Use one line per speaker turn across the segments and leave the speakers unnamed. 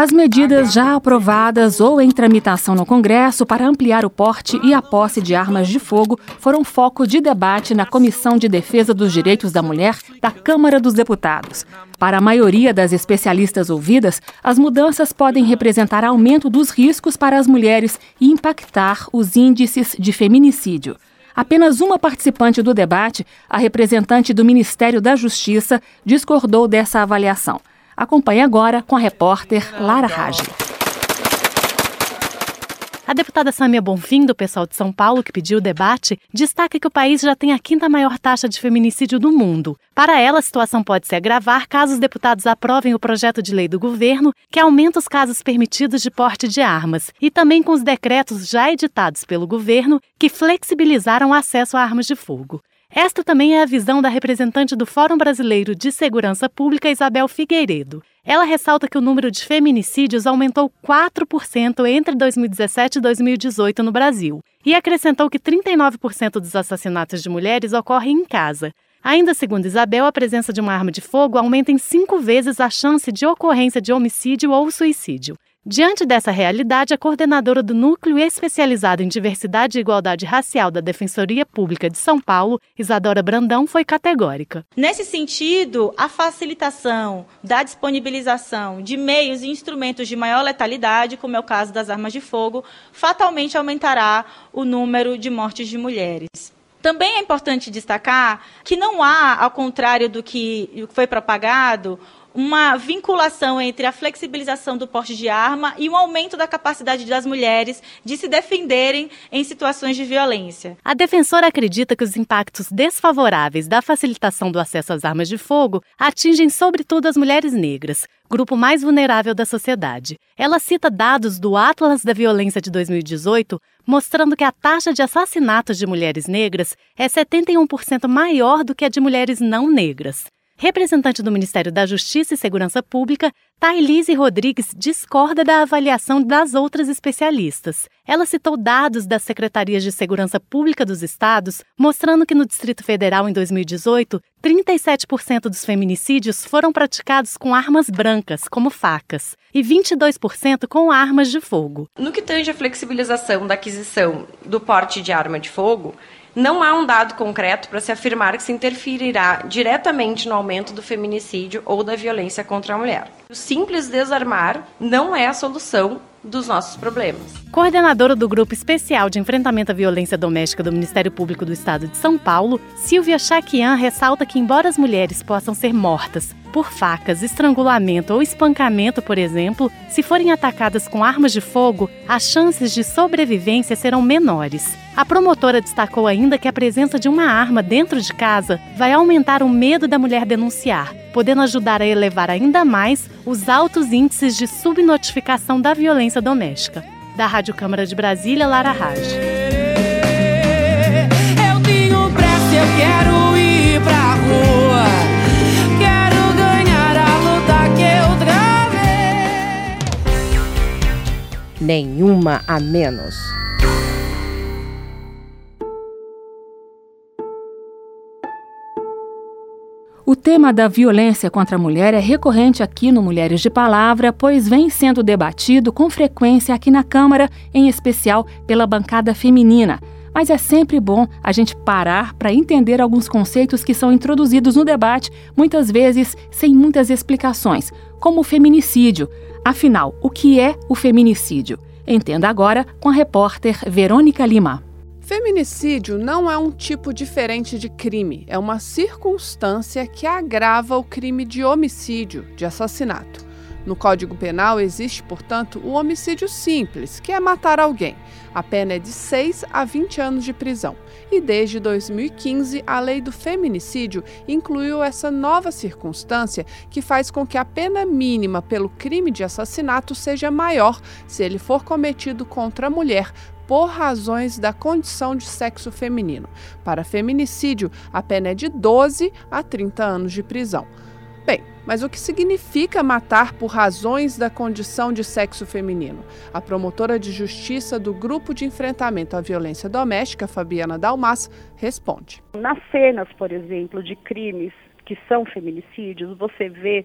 As medidas já aprovadas ou em tramitação no Congresso para ampliar o porte e a posse de armas de fogo foram foco de debate na Comissão de Defesa dos Direitos da Mulher da Câmara dos Deputados. Para a maioria das especialistas ouvidas, as mudanças podem representar aumento dos riscos para as mulheres e impactar os índices de feminicídio. Apenas uma participante do debate, a representante do Ministério da Justiça, discordou dessa avaliação. Acompanhe agora com a repórter Lara Rage.
A deputada Samia Bonfim, do pessoal de São Paulo, que pediu o debate, destaca que o país já tem a quinta maior taxa de feminicídio do mundo. Para ela, a situação pode se agravar caso os deputados aprovem o projeto de lei do governo que aumenta os casos permitidos de porte de armas, e também com os decretos já editados pelo governo que flexibilizaram o acesso a armas de fogo. Esta também é a visão da representante do Fórum Brasileiro de Segurança Pública, Isabel Figueiredo. Ela ressalta que o número de feminicídios aumentou 4% entre 2017 e 2018 no Brasil e acrescentou que 39% dos assassinatos de mulheres ocorrem em casa. Ainda segundo Isabel, a presença de uma arma de fogo aumenta em cinco vezes a chance de ocorrência de homicídio ou suicídio. Diante dessa realidade, a coordenadora do Núcleo Especializado em Diversidade e Igualdade Racial da Defensoria Pública de São Paulo, Isadora Brandão, foi categórica.
Nesse sentido, a facilitação da disponibilização de meios e instrumentos de maior letalidade, como é o caso das armas de fogo, fatalmente aumentará o número de mortes de mulheres. Também é importante destacar que não há, ao contrário do que foi propagado, uma vinculação entre a flexibilização do porte de arma e o aumento da capacidade das mulheres de se defenderem em situações de violência.
A defensora acredita que os impactos desfavoráveis da facilitação do acesso às armas de fogo atingem sobretudo as mulheres negras, grupo mais vulnerável da sociedade. Ela cita dados do Atlas da Violência de 2018, mostrando que a taxa de assassinatos de mulheres negras é 71% maior do que a de mulheres não negras. Representante do Ministério da Justiça e Segurança Pública, Thailise Rodrigues discorda da avaliação das outras especialistas. Ela citou dados das Secretarias de Segurança Pública dos estados, mostrando que no Distrito Federal, em 2018, 37% dos feminicídios foram praticados com armas brancas, como facas, e 22% com armas de fogo.
No que tange a flexibilização da aquisição do porte de arma de fogo, não há um dado concreto para se afirmar que se interferirá diretamente no aumento do feminicídio ou da violência contra a mulher. O simples desarmar não é a solução dos nossos problemas.
Coordenadora do Grupo Especial de Enfrentamento à Violência Doméstica do Ministério Público do Estado de São Paulo, Silvia Chaquian ressalta que, embora as mulheres possam ser mortas por facas, estrangulamento ou espancamento, por exemplo, se forem atacadas com armas de fogo, as chances de sobrevivência serão menores. A promotora destacou ainda que a presença de uma arma dentro de casa vai aumentar o medo da mulher denunciar, podendo ajudar a elevar ainda mais os altos índices de subnotificação da violência doméstica. Da Rádio Câmara de Brasília, Lara Raj.
Eu tenho pressa, eu quero ir pra rua.
nenhuma a menos.
O tema da violência contra a mulher é recorrente aqui no Mulheres de Palavra, pois vem sendo debatido com frequência aqui na Câmara, em especial pela bancada feminina. Mas é sempre bom a gente parar para entender alguns conceitos que são introduzidos no debate, muitas vezes sem muitas explicações, como o feminicídio. Afinal, o que é o feminicídio? Entenda agora com a repórter Verônica Lima.
Feminicídio não é um tipo diferente de crime, é uma circunstância que agrava o crime de homicídio, de assassinato. No Código Penal existe, portanto, o homicídio simples, que é matar alguém. A pena é de 6 a 20 anos de prisão. E desde 2015, a lei do feminicídio incluiu essa nova circunstância que faz com que a pena mínima pelo crime de assassinato seja maior se ele for cometido contra a mulher por razões da condição de sexo feminino. Para feminicídio, a pena é de 12 a 30 anos de prisão. Bem, Mas o que significa matar por razões da condição de sexo feminino? A promotora de justiça do Grupo de Enfrentamento à Violência Doméstica, Fabiana Dalmas, responde.
Nas cenas, por exemplo, de crimes que são feminicídios, você vê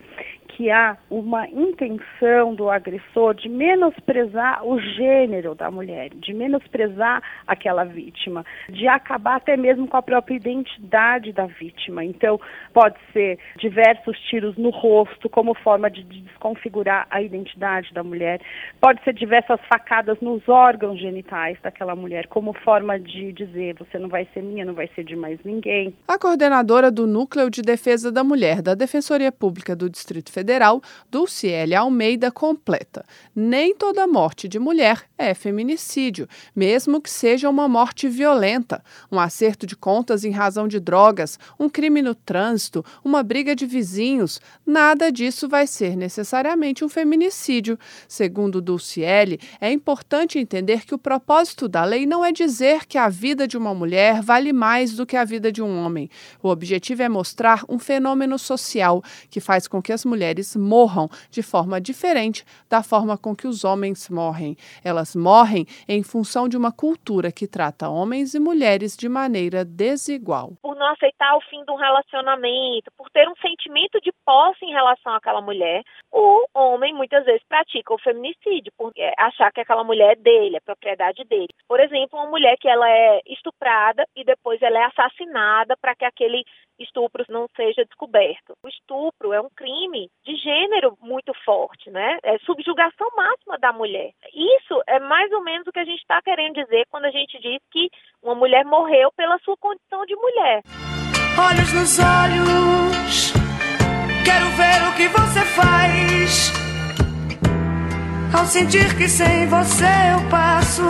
que há uma intenção do agressor de menosprezar o gênero da mulher, de menosprezar aquela vítima, de acabar até mesmo com a própria identidade da vítima. Então, pode ser diversos tiros no rosto como forma de desconfigurar a identidade da mulher, pode ser diversas facadas nos órgãos genitais daquela mulher como forma de dizer você não vai ser minha, não vai ser de mais ninguém.
A coordenadora do Núcleo de Defesa da Mulher da Defensoria Pública do Distrito Federal Federal, Dulciele Almeida, completa: nem toda morte de mulher é feminicídio, mesmo que seja uma morte violenta, um acerto de contas em razão de drogas, um crime no trânsito, uma briga de vizinhos. Nada disso vai ser necessariamente um feminicídio. Segundo Dulciele, é importante entender que o propósito da lei não é dizer que a vida de uma mulher vale mais do que a vida de um homem. O objetivo é mostrar um fenômeno social que faz com que as mulheres morram de forma diferente da forma com que os homens morrem. Elas morrem em função de uma cultura que trata homens e mulheres de maneira desigual.
Por não aceitar o fim de um relacionamento, por ter um sentimento de posse em relação àquela mulher, o homem muitas vezes pratica o feminicídio, por achar que aquela mulher é dele, é propriedade dele. Por exemplo, uma mulher que ela é estuprada e depois ela é assassinada para que aquele estupro não seja descoberto. O estupro é um crime de gênero muito forte, né? É subjugação máxima da mulher. Isso é mais ou menos o que a gente está querendo dizer quando a gente diz que uma mulher morreu pela sua condição de mulher.
Olhos nos olhos, quero ver o que você faz. Ao sentir que sem você eu passo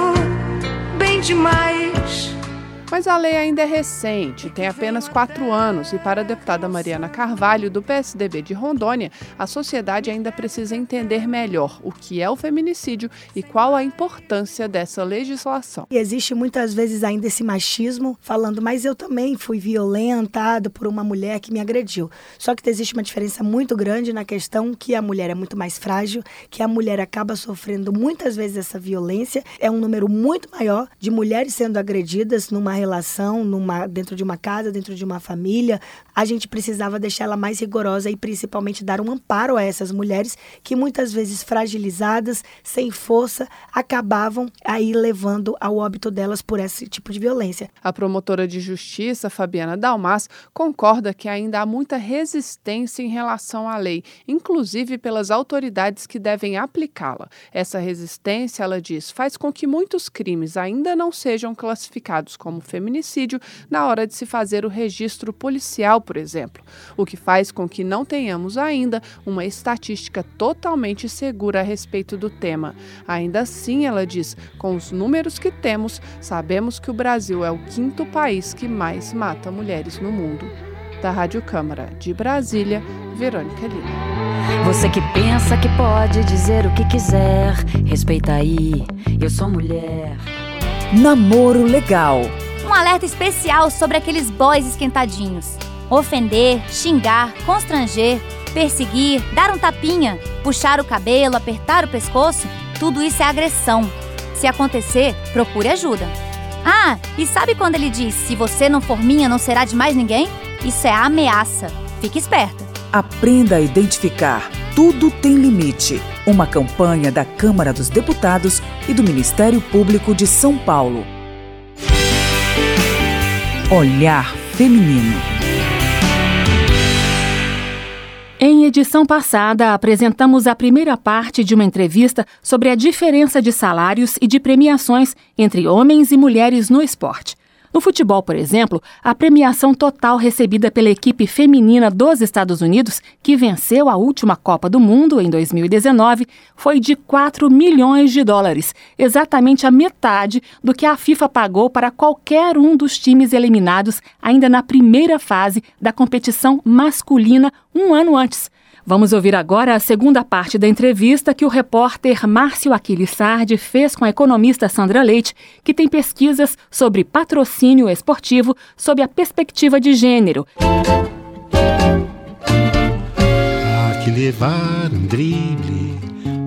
bem demais.
Mas a lei ainda é recente, tem apenas quatro anos, e para a deputada Mariana Carvalho, do PSDB de Rondônia, a sociedade ainda precisa entender melhor o que é o feminicídio e qual a importância dessa legislação.
E existe muitas vezes ainda esse machismo falando, mas eu também fui violentado por uma mulher que me agrediu. Só que existe uma diferença muito grande na questão que a mulher é muito mais frágil, que a mulher acaba sofrendo muitas vezes essa violência. É um número muito maior de mulheres sendo agredidas numa relação, numa, dentro de uma casa, dentro de uma família, a gente precisava deixar ela mais rigorosa e principalmente dar um amparo a essas mulheres que muitas vezes fragilizadas, sem força, acabavam aí levando ao óbito delas por esse tipo de violência.
A promotora de justiça, Fabiana Dalmas, concorda que ainda há muita resistência em relação à lei, inclusive pelas autoridades que devem aplicá-la. Essa resistência, ela diz, faz com que muitos crimes ainda não sejam classificados como feminicídio na hora de se fazer o registro policial, por exemplo, o que faz com que não tenhamos ainda uma estatística totalmente segura a respeito do tema. Ainda assim, ela diz, com os números que temos, sabemos que o Brasil é o quinto país que mais mata mulheres no mundo. Da Rádio Câmara de Brasília, Verônica Lima.
Você que pensa que pode dizer o que quiser, respeita aí, eu sou mulher.
Namoro legal
um alerta especial sobre aqueles boys esquentadinhos. Ofender, xingar, constranger, perseguir, dar um tapinha, puxar o cabelo, apertar o pescoço, tudo isso é agressão. Se acontecer, procure ajuda. Ah, e sabe quando ele diz: se você não for minha, não será de mais ninguém? Isso é ameaça. Fique esperta.
Aprenda a identificar. Tudo tem limite. Uma campanha da Câmara dos Deputados e do Ministério Público de São Paulo. Olhar Feminino.
Edição passada, apresentamos a primeira parte de uma entrevista sobre a diferença de salários e de premiações entre homens e mulheres no esporte. No futebol, por exemplo, a premiação total recebida pela equipe feminina dos Estados Unidos, que venceu a última Copa do Mundo em 2019, foi de 4 milhões de dólares, exatamente a metade do que a FIFA pagou para qualquer um dos times eliminados ainda na primeira fase da competição masculina um ano antes. Vamos ouvir agora a segunda parte da entrevista que o repórter Márcio Aquiles Sardi fez com a economista Sandra Leite, que tem pesquisas sobre patrocínio esportivo sob a perspectiva de gênero.
que levar um drible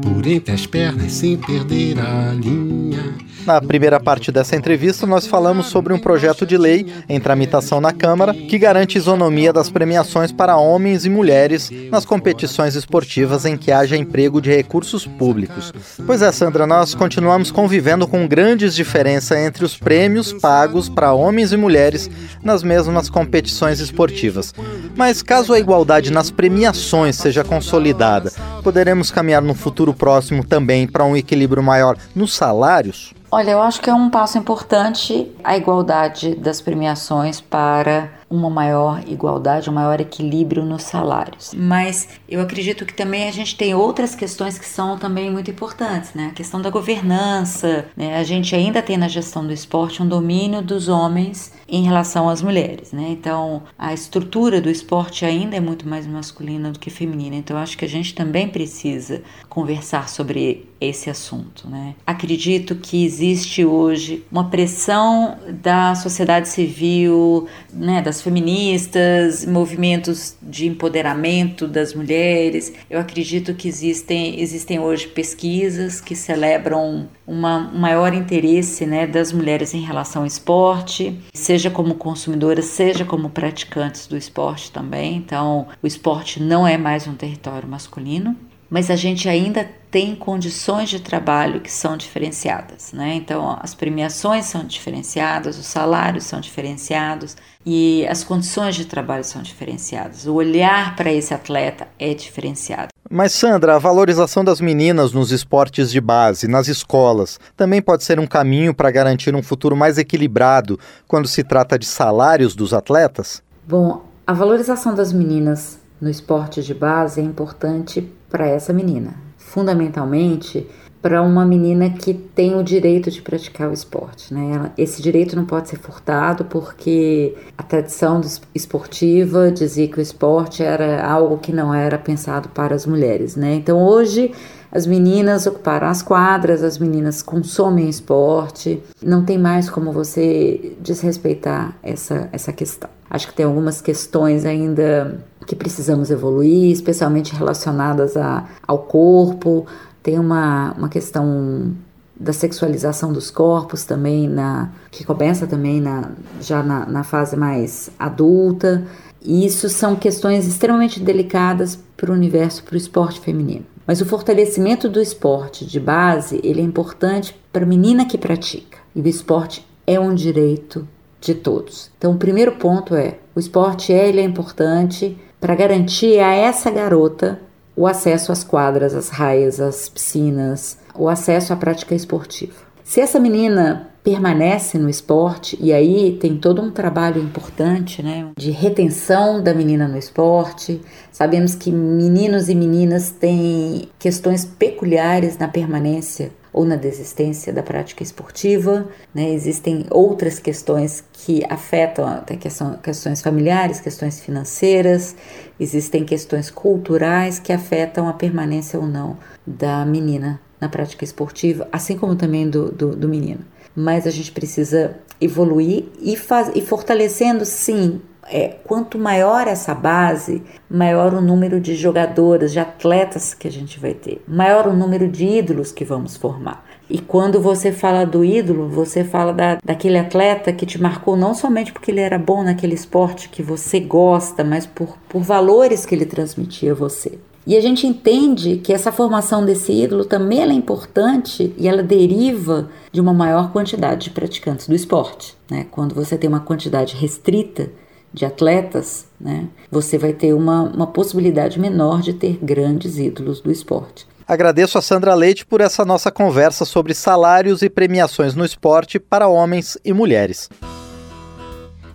por entre as pernas sem perder a linha.
Na primeira parte dessa entrevista, nós falamos sobre um projeto de lei em tramitação na Câmara que garante isonomia das premiações para homens e mulheres nas competições esportivas em que haja emprego de recursos públicos. Pois é, Sandra, nós continuamos convivendo com grandes diferenças entre os prêmios pagos para homens e mulheres nas mesmas competições esportivas. Mas caso a igualdade nas premiações seja consolidada, poderemos caminhar no futuro próximo também para um equilíbrio maior nos salários?
Olha, eu acho que é um passo importante a igualdade das premiações para uma maior igualdade, um maior equilíbrio nos salários. Mas eu acredito que também a gente tem outras questões que são também muito importantes, né? A questão da governança, né? A gente ainda tem na gestão do esporte um domínio dos homens em relação às mulheres, né? Então, a estrutura do esporte ainda é muito mais masculina do que feminina. Então, acho que a gente também precisa conversar sobre esse assunto, né? Acredito que existe hoje uma pressão da sociedade civil, né, das feministas, movimentos de empoderamento das mulheres. Eu acredito que existem existem hoje pesquisas que celebram uma, um maior interesse, né, das mulheres em relação ao esporte, seja como consumidoras, seja como praticantes do esporte também. Então, o esporte não é mais um território masculino mas a gente ainda tem condições de trabalho que são diferenciadas, né? Então, as premiações são diferenciadas, os salários são diferenciados e as condições de trabalho são diferenciadas. O olhar para esse atleta é diferenciado.
Mas, Sandra, a valorização das meninas nos esportes de base, nas escolas, também pode ser um caminho para garantir um futuro mais equilibrado quando se trata de salários dos atletas?
Bom, a valorização das meninas no esporte de base é importante para essa menina, fundamentalmente para uma menina que tem o direito de praticar o esporte. Né? Esse direito não pode ser furtado porque a tradição esportiva dizia que o esporte era algo que não era pensado para as mulheres. Né? Então hoje as meninas ocuparam as quadras, as meninas consomem esporte, não tem mais como você desrespeitar essa, essa questão. Acho que tem algumas questões ainda que precisamos evoluir, especialmente relacionadas a, ao corpo. Tem uma, uma questão da sexualização dos corpos também, na, que começa também na, já na, na fase mais adulta. E isso são questões extremamente delicadas para o universo, para o esporte feminino. Mas o fortalecimento do esporte de base, ele é importante para a menina que pratica. E o esporte é um direito de todos. Então, o primeiro ponto é: o esporte é, ele é importante para garantir a essa garota o acesso às quadras, às raias, às piscinas, o acesso à prática esportiva. Se essa menina permanece no esporte, e aí tem todo um trabalho importante né, de retenção da menina no esporte. Sabemos que meninos e meninas têm questões peculiares na permanência ou na desistência da prática esportiva. Né? Existem outras questões que afetam até questões familiares, questões financeiras, existem questões culturais que afetam a permanência ou não da menina na prática esportiva, assim como também do, do, do menino. Mas a gente precisa evoluir e, faz, e fortalecendo, sim, é, quanto maior essa base, maior o número de jogadoras, de atletas que a gente vai ter, maior o número de ídolos que vamos formar. E quando você fala do ídolo, você fala da, daquele atleta que te marcou não somente porque ele era bom naquele esporte que você gosta, mas por, por valores que ele transmitia a você. E a gente entende que essa formação desse ídolo também é importante e ela deriva de uma maior quantidade de praticantes do esporte. Né? Quando você tem uma quantidade restrita, de atletas, né, você vai ter uma, uma possibilidade menor de ter grandes ídolos do esporte.
Agradeço a Sandra Leite por essa nossa conversa sobre salários e premiações no esporte para homens e mulheres.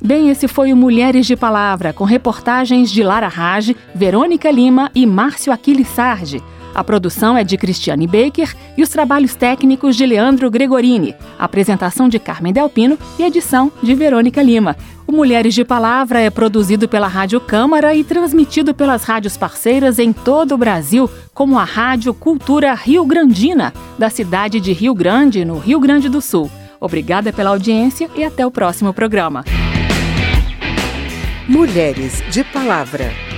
Bem, esse foi o Mulheres de Palavra, com reportagens de Lara Rage, Verônica Lima e Márcio Aquiles Sardi. A produção é de Cristiane Baker e os trabalhos técnicos de Leandro Gregorini. A apresentação de Carmen Delpino e edição de Verônica Lima. O Mulheres de Palavra é produzido pela Rádio Câmara e transmitido pelas rádios parceiras em todo o Brasil, como a Rádio Cultura Rio Grandina, da cidade de Rio Grande, no Rio Grande do Sul. Obrigada pela audiência e até o próximo programa.
Mulheres de Palavra.